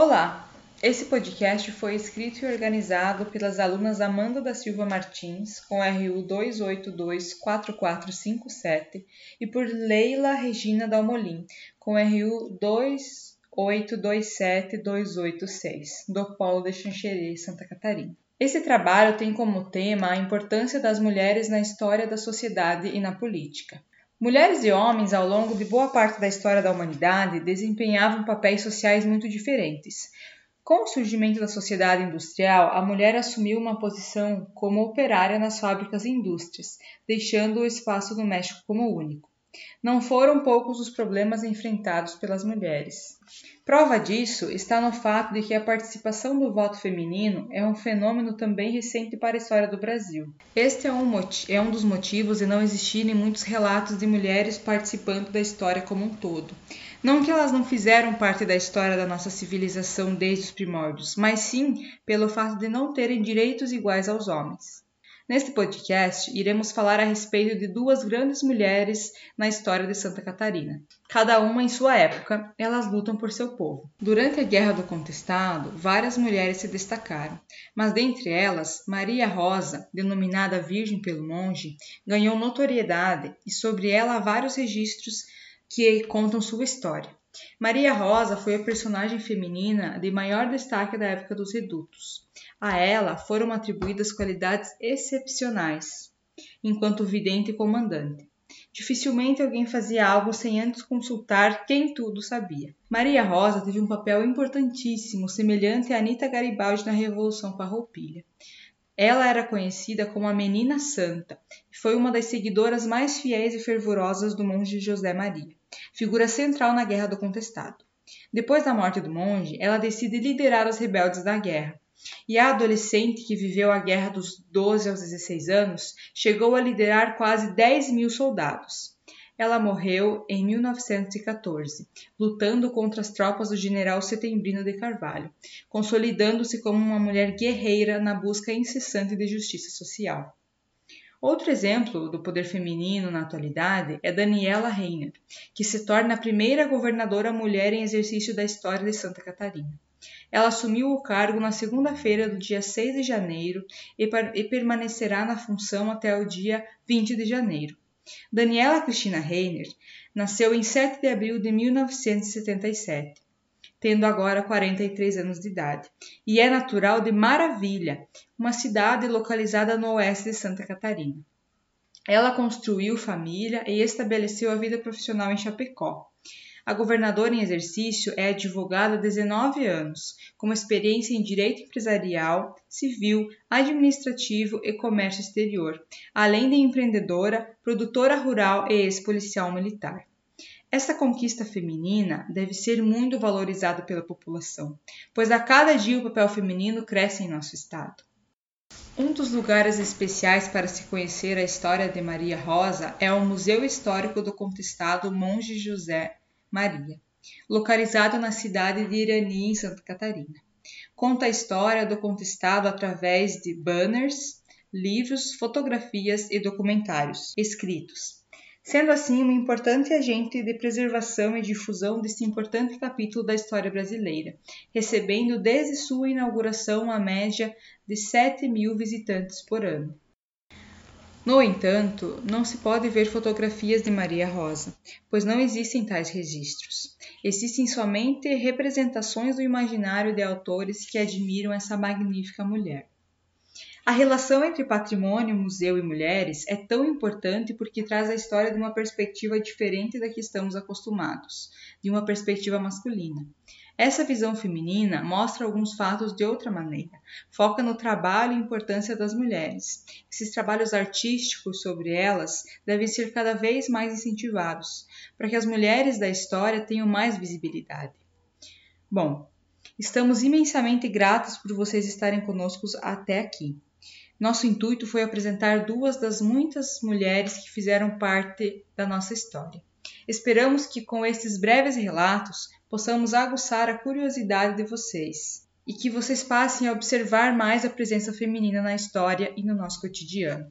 Olá! Esse podcast foi escrito e organizado pelas alunas Amanda da Silva Martins, com RU 2824457, e por Leila Regina Dalmolin, com RU 2827286, do Polo de Xanxerê, Santa Catarina. Esse trabalho tem como tema a importância das mulheres na história da sociedade e na política. Mulheres e homens, ao longo de boa parte da história da humanidade, desempenhavam papéis sociais muito diferentes. Com o surgimento da sociedade industrial, a mulher assumiu uma posição como operária nas fábricas e indústrias, deixando o espaço doméstico como único. Não foram poucos os problemas enfrentados pelas mulheres. Prova disso está no fato de que a participação do voto feminino é um fenômeno também recente para a história do Brasil. Este é um, é um dos motivos de não existirem muitos relatos de mulheres participando da história como um todo. Não que elas não fizeram parte da história da nossa civilização desde os primórdios, mas sim pelo fato de não terem direitos iguais aos homens. Neste podcast, iremos falar a respeito de duas grandes mulheres na história de Santa Catarina. Cada uma em sua época, elas lutam por seu povo. Durante a Guerra do Contestado, várias mulheres se destacaram, mas dentre elas, Maria Rosa, denominada Virgem pelo monge, ganhou notoriedade e sobre ela há vários registros que contam sua história. Maria Rosa foi a personagem feminina de maior destaque da época dos redutos. A ela foram atribuídas qualidades excepcionais, enquanto vidente e comandante. Dificilmente alguém fazia algo sem antes consultar quem tudo sabia. Maria Rosa teve um papel importantíssimo, semelhante a Anita Garibaldi na Revolução Farroupilha. Ela era conhecida como a Menina Santa e foi uma das seguidoras mais fiéis e fervorosas do monge José Maria, figura central na Guerra do Contestado. Depois da morte do monge, ela decide liderar os rebeldes da guerra, e a adolescente que viveu a guerra dos 12 aos 16 anos chegou a liderar quase 10 mil soldados. Ela morreu em 1914, lutando contra as tropas do general Setembrino de Carvalho, consolidando-se como uma mulher guerreira na busca incessante de justiça social. Outro exemplo do poder feminino na atualidade é Daniela Reiner, que se torna a primeira governadora mulher em exercício da história de Santa Catarina. Ela assumiu o cargo na segunda-feira do dia 6 de janeiro e, e permanecerá na função até o dia 20 de janeiro. Daniela Cristina Reiner nasceu em 7 de abril de 1977, tendo agora 43 anos de idade, e é natural de Maravilha, uma cidade localizada no oeste de Santa Catarina. Ela construiu família e estabeleceu a vida profissional em Chapecó. A governadora em exercício é advogada há 19 anos, com experiência em direito empresarial, civil, administrativo e comércio exterior, além de empreendedora, produtora rural e ex-policial militar. Esta conquista feminina deve ser muito valorizada pela população, pois a cada dia o papel feminino cresce em nosso estado. Um dos lugares especiais para se conhecer a história de Maria Rosa é o Museu Histórico do Contestado Monge José Maria, localizado na cidade de Irani, em Santa Catarina. Conta a história do contestado através de banners, livros, fotografias e documentários escritos, sendo assim um importante agente de preservação e difusão deste importante capítulo da história brasileira, recebendo desde sua inauguração uma média de 7 mil visitantes por ano. No entanto, não se pode ver fotografias de Maria Rosa, pois não existem tais registros. Existem somente representações do imaginário de autores que admiram essa magnífica mulher. A relação entre patrimônio, museu e mulheres é tão importante porque traz a história de uma perspectiva diferente da que estamos acostumados, de uma perspectiva masculina. Essa visão feminina mostra alguns fatos de outra maneira, foca no trabalho e importância das mulheres. Esses trabalhos artísticos sobre elas devem ser cada vez mais incentivados, para que as mulheres da história tenham mais visibilidade. Bom, estamos imensamente gratos por vocês estarem conosco até aqui. Nosso intuito foi apresentar duas das muitas mulheres que fizeram parte da nossa história. Esperamos que com estes breves relatos possamos aguçar a curiosidade de vocês e que vocês passem a observar mais a presença feminina na história e no nosso cotidiano.